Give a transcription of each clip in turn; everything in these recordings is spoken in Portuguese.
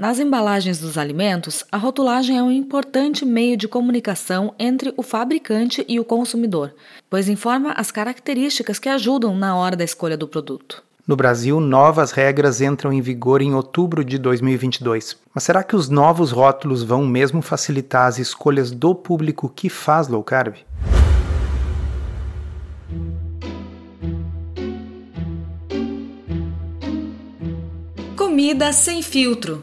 Nas embalagens dos alimentos, a rotulagem é um importante meio de comunicação entre o fabricante e o consumidor, pois informa as características que ajudam na hora da escolha do produto. No Brasil, novas regras entram em vigor em outubro de 2022. Mas será que os novos rótulos vão mesmo facilitar as escolhas do público que faz low carb? Comida sem filtro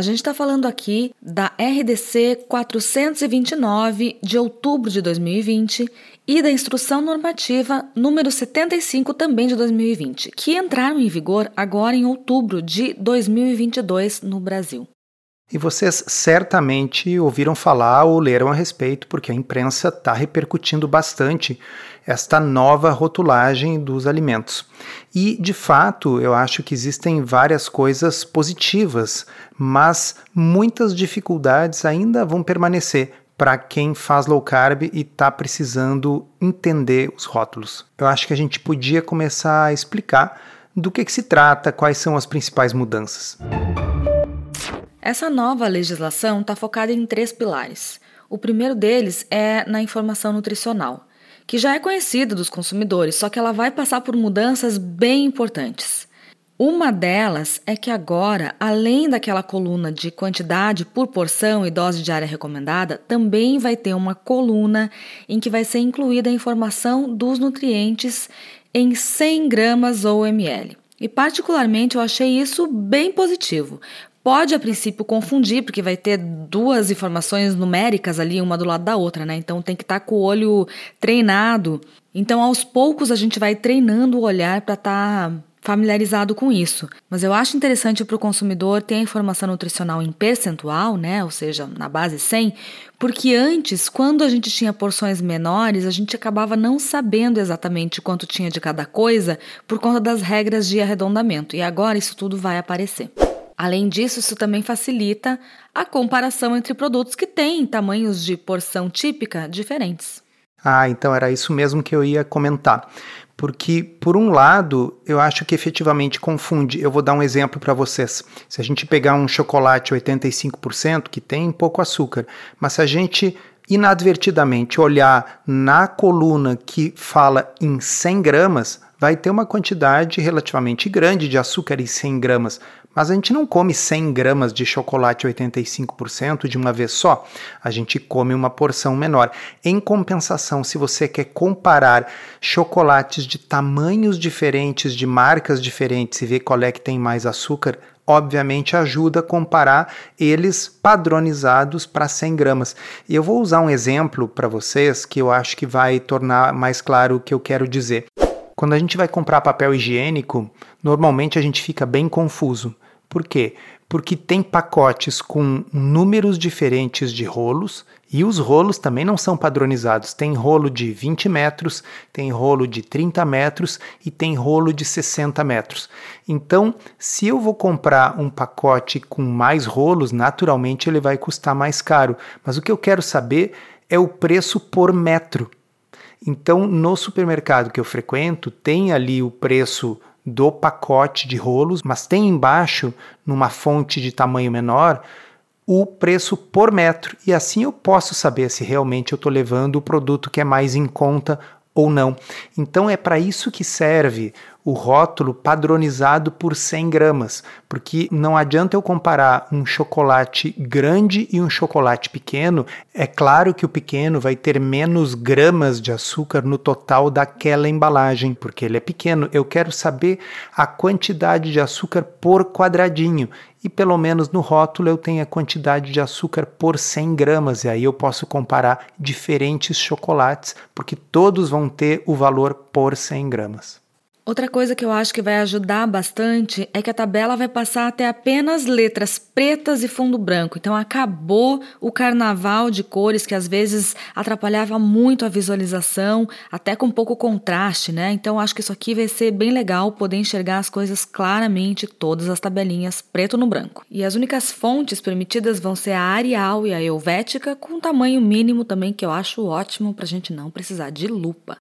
A gente está falando aqui da RDC 429 de outubro de 2020 e da Instrução Normativa número 75 também de 2020, que entraram em vigor agora em outubro de 2022 no Brasil. E vocês certamente ouviram falar ou leram a respeito, porque a imprensa está repercutindo bastante esta nova rotulagem dos alimentos. E, de fato, eu acho que existem várias coisas positivas, mas muitas dificuldades ainda vão permanecer para quem faz low carb e está precisando entender os rótulos. Eu acho que a gente podia começar a explicar do que, que se trata, quais são as principais mudanças. Essa nova legislação está focada em três pilares. O primeiro deles é na informação nutricional, que já é conhecida dos consumidores, só que ela vai passar por mudanças bem importantes. Uma delas é que agora, além daquela coluna de quantidade por porção e dose diária recomendada, também vai ter uma coluna em que vai ser incluída a informação dos nutrientes em 100 gramas ou ml. E particularmente eu achei isso bem positivo, Pode a princípio confundir, porque vai ter duas informações numéricas ali, uma do lado da outra, né? Então tem que estar tá com o olho treinado. Então aos poucos a gente vai treinando o olhar para estar tá familiarizado com isso. Mas eu acho interessante para o consumidor ter a informação nutricional em percentual, né? Ou seja, na base 100, porque antes, quando a gente tinha porções menores, a gente acabava não sabendo exatamente quanto tinha de cada coisa por conta das regras de arredondamento. E agora isso tudo vai aparecer. Além disso, isso também facilita a comparação entre produtos que têm tamanhos de porção típica diferentes. Ah, então era isso mesmo que eu ia comentar. Porque, por um lado, eu acho que efetivamente confunde. Eu vou dar um exemplo para vocês. Se a gente pegar um chocolate 85%, que tem pouco açúcar, mas se a gente inadvertidamente olhar na coluna que fala em 100 gramas, vai ter uma quantidade relativamente grande de açúcar em 100 gramas, mas a gente não come 100 gramas de chocolate 85% de uma vez só, a gente come uma porção menor. Em compensação, se você quer comparar chocolates de tamanhos diferentes, de marcas diferentes e ver qual é que tem mais açúcar, obviamente ajuda a comparar eles padronizados para 100 gramas. E eu vou usar um exemplo para vocês que eu acho que vai tornar mais claro o que eu quero dizer. Quando a gente vai comprar papel higiênico, normalmente a gente fica bem confuso. Por quê? Porque tem pacotes com números diferentes de rolos e os rolos também não são padronizados. Tem rolo de 20 metros, tem rolo de 30 metros e tem rolo de 60 metros. Então, se eu vou comprar um pacote com mais rolos, naturalmente ele vai custar mais caro. Mas o que eu quero saber é o preço por metro. Então, no supermercado que eu frequento, tem ali o preço do pacote de rolos, mas tem embaixo, numa fonte de tamanho menor, o preço por metro. E assim eu posso saber se realmente eu estou levando o produto que é mais em conta ou não. Então é para isso que serve o rótulo padronizado por 100 gramas, porque não adianta eu comparar um chocolate grande e um chocolate pequeno. É claro que o pequeno vai ter menos gramas de açúcar no total daquela embalagem, porque ele é pequeno. Eu quero saber a quantidade de açúcar por quadradinho e pelo menos no rótulo eu tenho a quantidade de açúcar por 100 gramas, e aí eu posso comparar diferentes chocolates, porque todos vão ter o valor por 100 gramas. Outra coisa que eu acho que vai ajudar bastante é que a tabela vai passar até apenas letras pretas e fundo branco. Então acabou o carnaval de cores que às vezes atrapalhava muito a visualização, até com pouco contraste, né? Então acho que isso aqui vai ser bem legal poder enxergar as coisas claramente, todas as tabelinhas preto no branco. E as únicas fontes permitidas vão ser a Arial e a Helvética com tamanho mínimo também que eu acho ótimo para a gente não precisar de lupa.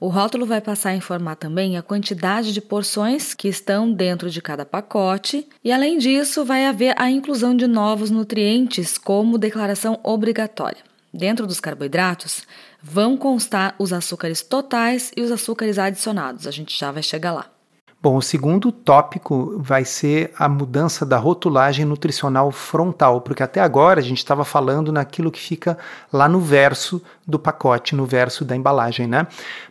O rótulo vai passar a informar também a quantidade de porções que estão dentro de cada pacote, e além disso, vai haver a inclusão de novos nutrientes como declaração obrigatória. Dentro dos carboidratos, vão constar os açúcares totais e os açúcares adicionados. A gente já vai chegar lá. Bom, o segundo tópico vai ser a mudança da rotulagem nutricional frontal, porque até agora a gente estava falando naquilo que fica lá no verso do pacote, no verso da embalagem, né?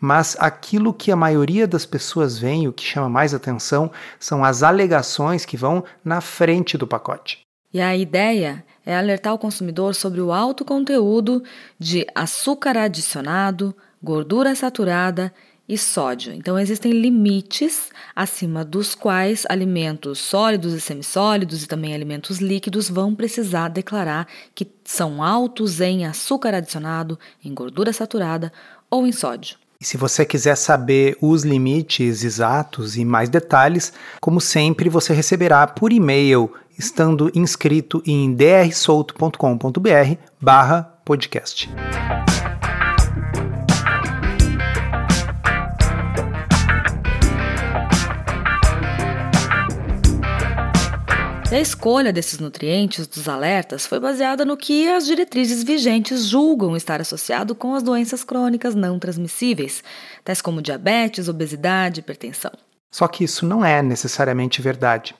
Mas aquilo que a maioria das pessoas vê, o que chama mais atenção, são as alegações que vão na frente do pacote. E a ideia é alertar o consumidor sobre o alto conteúdo de açúcar adicionado, gordura saturada e sódio. Então, existem limites acima dos quais alimentos sólidos e semissólidos e também alimentos líquidos vão precisar declarar que são altos em açúcar adicionado, em gordura saturada ou em sódio. E se você quiser saber os limites exatos e mais detalhes, como sempre, você receberá por e-mail estando inscrito em drsolto.com.br barra podcast. E a escolha desses nutrientes dos alertas foi baseada no que as diretrizes vigentes julgam estar associado com as doenças crônicas não transmissíveis, tais como diabetes, obesidade hipertensão. Só que isso não é necessariamente verdade.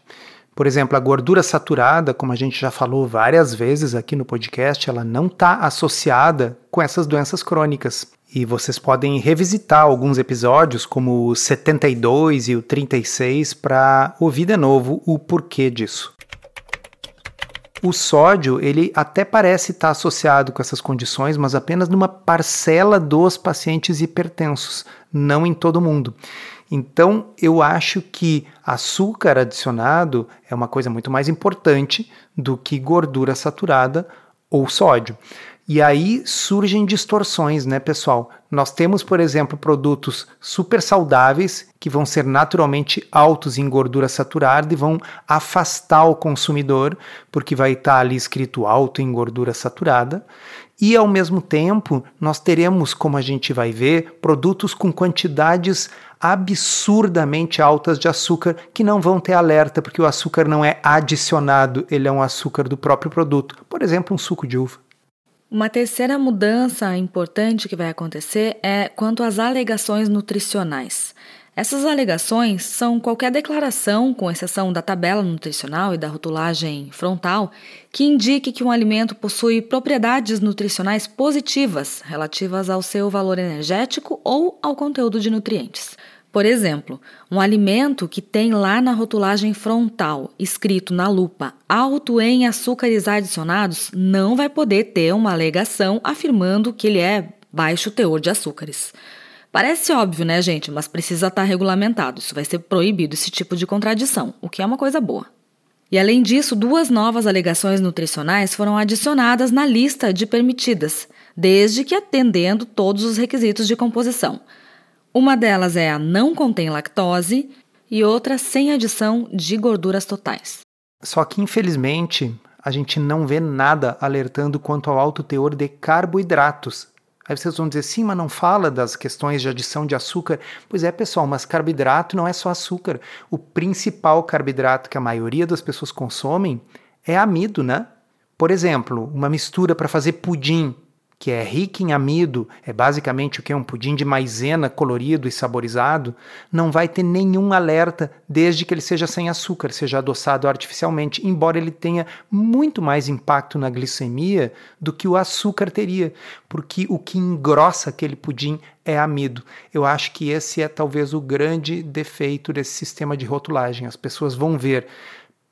Por exemplo, a gordura saturada, como a gente já falou várias vezes aqui no podcast, ela não está associada com essas doenças crônicas. E vocês podem revisitar alguns episódios, como o 72 e o 36, para ouvir de novo o porquê disso. O sódio, ele até parece estar associado com essas condições, mas apenas numa parcela dos pacientes hipertensos, não em todo mundo. Então, eu acho que açúcar adicionado é uma coisa muito mais importante do que gordura saturada ou sódio. E aí surgem distorções, né, pessoal? Nós temos, por exemplo, produtos super saudáveis que vão ser naturalmente altos em gordura saturada e vão afastar o consumidor, porque vai estar ali escrito alto em gordura saturada. E ao mesmo tempo, nós teremos, como a gente vai ver, produtos com quantidades absurdamente altas de açúcar que não vão ter alerta, porque o açúcar não é adicionado, ele é um açúcar do próprio produto. Por exemplo, um suco de uva. Uma terceira mudança importante que vai acontecer é quanto às alegações nutricionais. Essas alegações são qualquer declaração, com exceção da tabela nutricional e da rotulagem frontal, que indique que um alimento possui propriedades nutricionais positivas relativas ao seu valor energético ou ao conteúdo de nutrientes. Por exemplo, um alimento que tem lá na rotulagem frontal escrito na lupa alto em açúcares adicionados não vai poder ter uma alegação afirmando que ele é baixo teor de açúcares. Parece óbvio, né, gente? Mas precisa estar regulamentado. Isso vai ser proibido esse tipo de contradição, o que é uma coisa boa. E além disso, duas novas alegações nutricionais foram adicionadas na lista de permitidas, desde que atendendo todos os requisitos de composição. Uma delas é a não contém lactose e outra sem adição de gorduras totais. Só que, infelizmente, a gente não vê nada alertando quanto ao alto teor de carboidratos. Aí vocês vão dizer, sim, mas não fala das questões de adição de açúcar. Pois é, pessoal, mas carboidrato não é só açúcar. O principal carboidrato que a maioria das pessoas consomem é amido, né? Por exemplo, uma mistura para fazer pudim que é rica em amido, é basicamente o que é um pudim de maisena colorido e saborizado, não vai ter nenhum alerta desde que ele seja sem açúcar, seja adoçado artificialmente, embora ele tenha muito mais impacto na glicemia do que o açúcar teria, porque o que engrossa aquele pudim é amido. Eu acho que esse é talvez o grande defeito desse sistema de rotulagem. As pessoas vão ver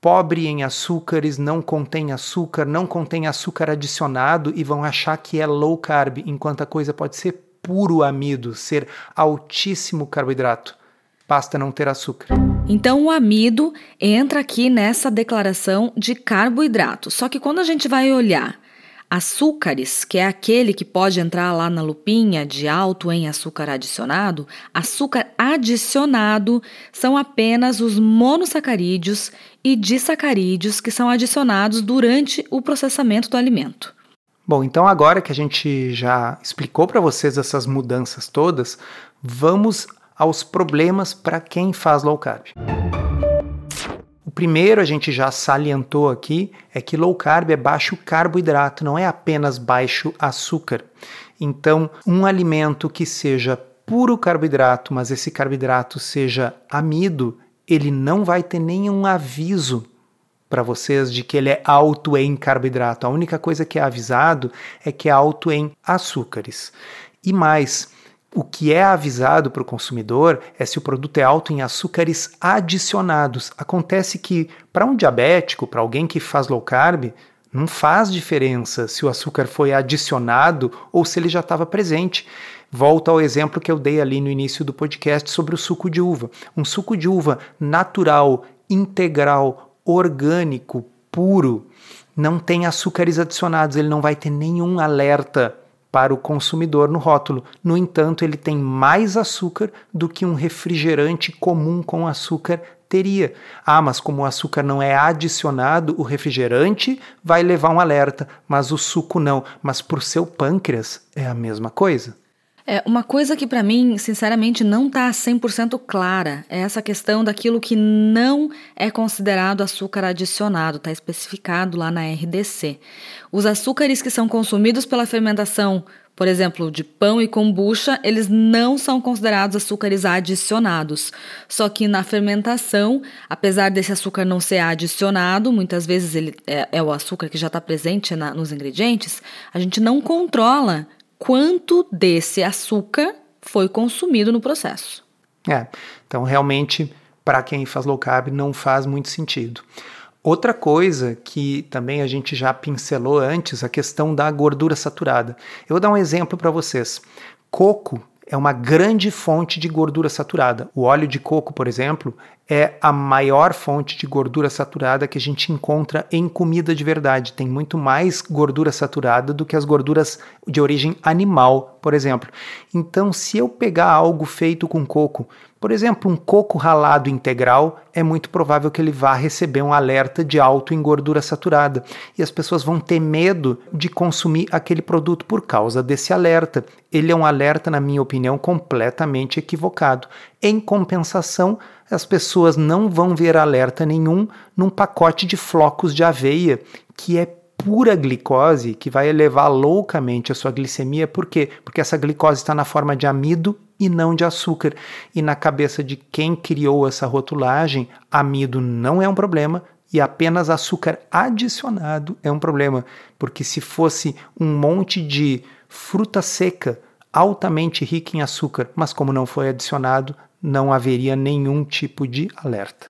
pobre em açúcares, não contém açúcar, não contém açúcar adicionado e vão achar que é low carb, enquanto a coisa pode ser puro amido, ser altíssimo carboidrato. basta não ter açúcar. Então o amido entra aqui nessa declaração de carboidrato. Só que quando a gente vai olhar Açúcares, que é aquele que pode entrar lá na lupinha de alto em açúcar adicionado, açúcar adicionado são apenas os monossacarídeos e disacarídeos que são adicionados durante o processamento do alimento. Bom, então agora que a gente já explicou para vocês essas mudanças todas, vamos aos problemas para quem faz low carb. O primeiro a gente já salientou aqui é que low carb é baixo carboidrato, não é apenas baixo açúcar. Então, um alimento que seja puro carboidrato, mas esse carboidrato seja amido, ele não vai ter nenhum aviso para vocês de que ele é alto em carboidrato. A única coisa que é avisado é que é alto em açúcares. E mais, o que é avisado para o consumidor é se o produto é alto em açúcares adicionados. Acontece que, para um diabético, para alguém que faz low carb, não faz diferença se o açúcar foi adicionado ou se ele já estava presente. Volto ao exemplo que eu dei ali no início do podcast sobre o suco de uva. Um suco de uva natural, integral, orgânico, puro, não tem açúcares adicionados, ele não vai ter nenhum alerta para o consumidor no rótulo. No entanto, ele tem mais açúcar do que um refrigerante comum com açúcar teria. Ah, mas como o açúcar não é adicionado, o refrigerante vai levar um alerta, mas o suco não. Mas para o seu pâncreas é a mesma coisa. É, uma coisa que para mim, sinceramente, não está 100% clara é essa questão daquilo que não é considerado açúcar adicionado, está especificado lá na RDC. Os açúcares que são consumidos pela fermentação, por exemplo, de pão e kombucha, eles não são considerados açúcares adicionados. Só que na fermentação, apesar desse açúcar não ser adicionado, muitas vezes ele é, é o açúcar que já está presente na, nos ingredientes, a gente não controla quanto desse açúcar foi consumido no processo. É, então realmente para quem faz low carb não faz muito sentido. Outra coisa que também a gente já pincelou antes, a questão da gordura saturada. Eu vou dar um exemplo para vocês. Coco é uma grande fonte de gordura saturada. O óleo de coco, por exemplo, é a maior fonte de gordura saturada que a gente encontra em comida de verdade. Tem muito mais gordura saturada do que as gorduras de origem animal, por exemplo. Então, se eu pegar algo feito com coco, por exemplo, um coco ralado integral, é muito provável que ele vá receber um alerta de alto em gordura saturada. E as pessoas vão ter medo de consumir aquele produto por causa desse alerta. Ele é um alerta, na minha opinião, completamente equivocado. Em compensação, as pessoas não vão ver alerta nenhum num pacote de flocos de aveia, que é pura glicose que vai elevar loucamente a sua glicemia. Por quê? Porque essa glicose está na forma de amido e não de açúcar. E na cabeça de quem criou essa rotulagem, amido não é um problema e apenas açúcar adicionado é um problema. Porque se fosse um monte de fruta seca altamente rica em açúcar, mas como não foi adicionado, não haveria nenhum tipo de alerta.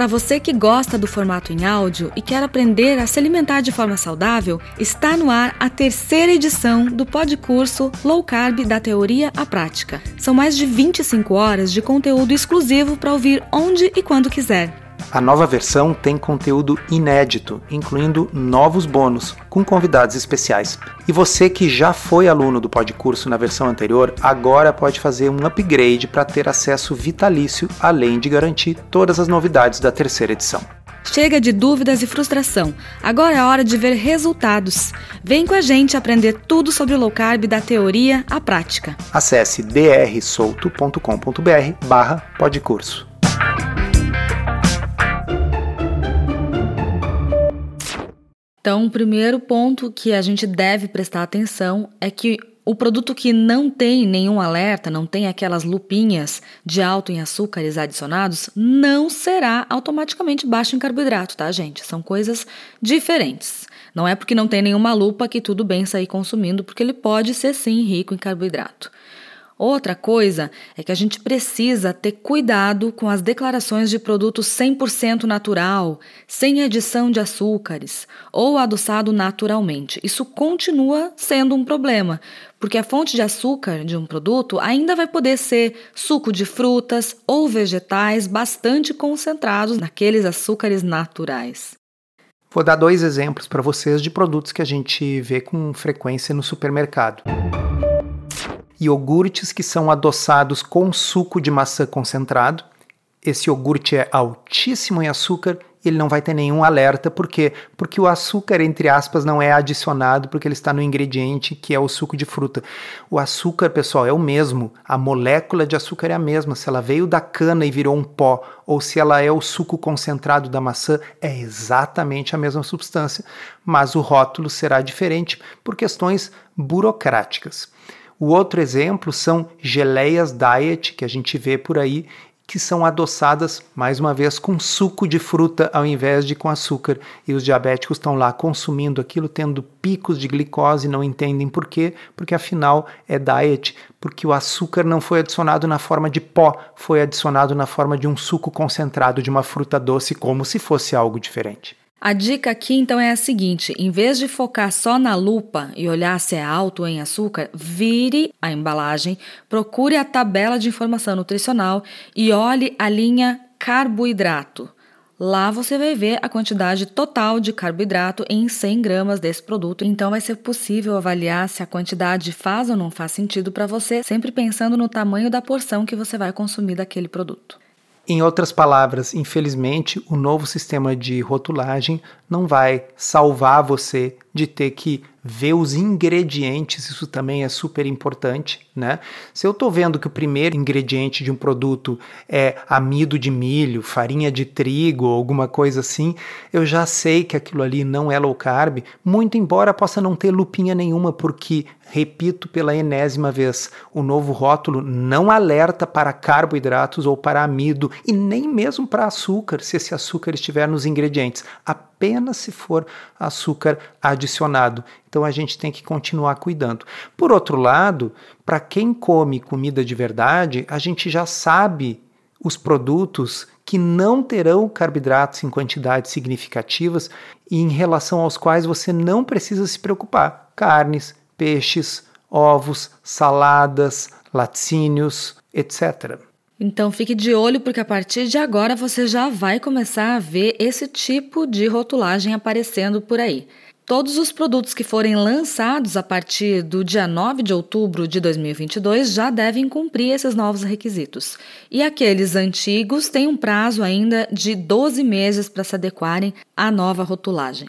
Para você que gosta do formato em áudio e quer aprender a se alimentar de forma saudável, está no ar a terceira edição do podcurso Low Carb da Teoria à Prática. São mais de 25 horas de conteúdo exclusivo para ouvir onde e quando quiser. A nova versão tem conteúdo inédito, incluindo novos bônus, com convidados especiais. E você que já foi aluno do Podcurso na versão anterior, agora pode fazer um upgrade para ter acesso vitalício, além de garantir todas as novidades da terceira edição. Chega de dúvidas e frustração. Agora é hora de ver resultados. Vem com a gente aprender tudo sobre o low carb da teoria à prática. Acesse drsolto.com.br/podcurso. Então, o primeiro ponto que a gente deve prestar atenção é que o produto que não tem nenhum alerta, não tem aquelas lupinhas de alto em açúcares adicionados, não será automaticamente baixo em carboidrato, tá, gente? São coisas diferentes. Não é porque não tem nenhuma lupa que tudo bem sair consumindo, porque ele pode ser sim rico em carboidrato. Outra coisa é que a gente precisa ter cuidado com as declarações de produto 100% natural, sem adição de açúcares ou adoçado naturalmente. Isso continua sendo um problema, porque a fonte de açúcar de um produto ainda vai poder ser suco de frutas ou vegetais bastante concentrados naqueles açúcares naturais. Vou dar dois exemplos para vocês de produtos que a gente vê com frequência no supermercado iogurtes que são adoçados com suco de maçã concentrado. Esse iogurte é altíssimo em açúcar ele não vai ter nenhum alerta, por quê? Porque o açúcar, entre aspas, não é adicionado porque ele está no ingrediente que é o suco de fruta. O açúcar, pessoal, é o mesmo, a molécula de açúcar é a mesma. Se ela veio da cana e virou um pó, ou se ela é o suco concentrado da maçã, é exatamente a mesma substância, mas o rótulo será diferente por questões burocráticas. O outro exemplo são geleias diet, que a gente vê por aí, que são adoçadas, mais uma vez, com suco de fruta ao invés de com açúcar. E os diabéticos estão lá consumindo aquilo, tendo picos de glicose, não entendem por quê, porque afinal é diet, porque o açúcar não foi adicionado na forma de pó, foi adicionado na forma de um suco concentrado de uma fruta doce, como se fosse algo diferente. A dica aqui então é a seguinte: em vez de focar só na lupa e olhar se é alto em açúcar, vire a embalagem, procure a tabela de informação nutricional e olhe a linha carboidrato. Lá você vai ver a quantidade total de carboidrato em 100 gramas desse produto, então vai ser possível avaliar se a quantidade faz ou não faz sentido para você, sempre pensando no tamanho da porção que você vai consumir daquele produto. Em outras palavras, infelizmente, o novo sistema de rotulagem não vai salvar você de ter que ver os ingredientes, isso também é super importante, né? Se eu estou vendo que o primeiro ingrediente de um produto é amido de milho, farinha de trigo, alguma coisa assim, eu já sei que aquilo ali não é low carb, muito embora possa não ter lupinha nenhuma, porque repito pela enésima vez, o novo rótulo não alerta para carboidratos ou para amido e nem mesmo para açúcar, se esse açúcar estiver nos ingredientes. Apenas se for açúcar adicionado. Então a gente tem que continuar cuidando. Por outro lado, para quem come comida de verdade, a gente já sabe os produtos que não terão carboidratos em quantidades significativas e em relação aos quais você não precisa se preocupar. Carnes, peixes, ovos, saladas, laticínios, etc. Então fique de olho porque a partir de agora você já vai começar a ver esse tipo de rotulagem aparecendo por aí. Todos os produtos que forem lançados a partir do dia 9 de outubro de 2022 já devem cumprir esses novos requisitos. E aqueles antigos têm um prazo ainda de 12 meses para se adequarem à nova rotulagem.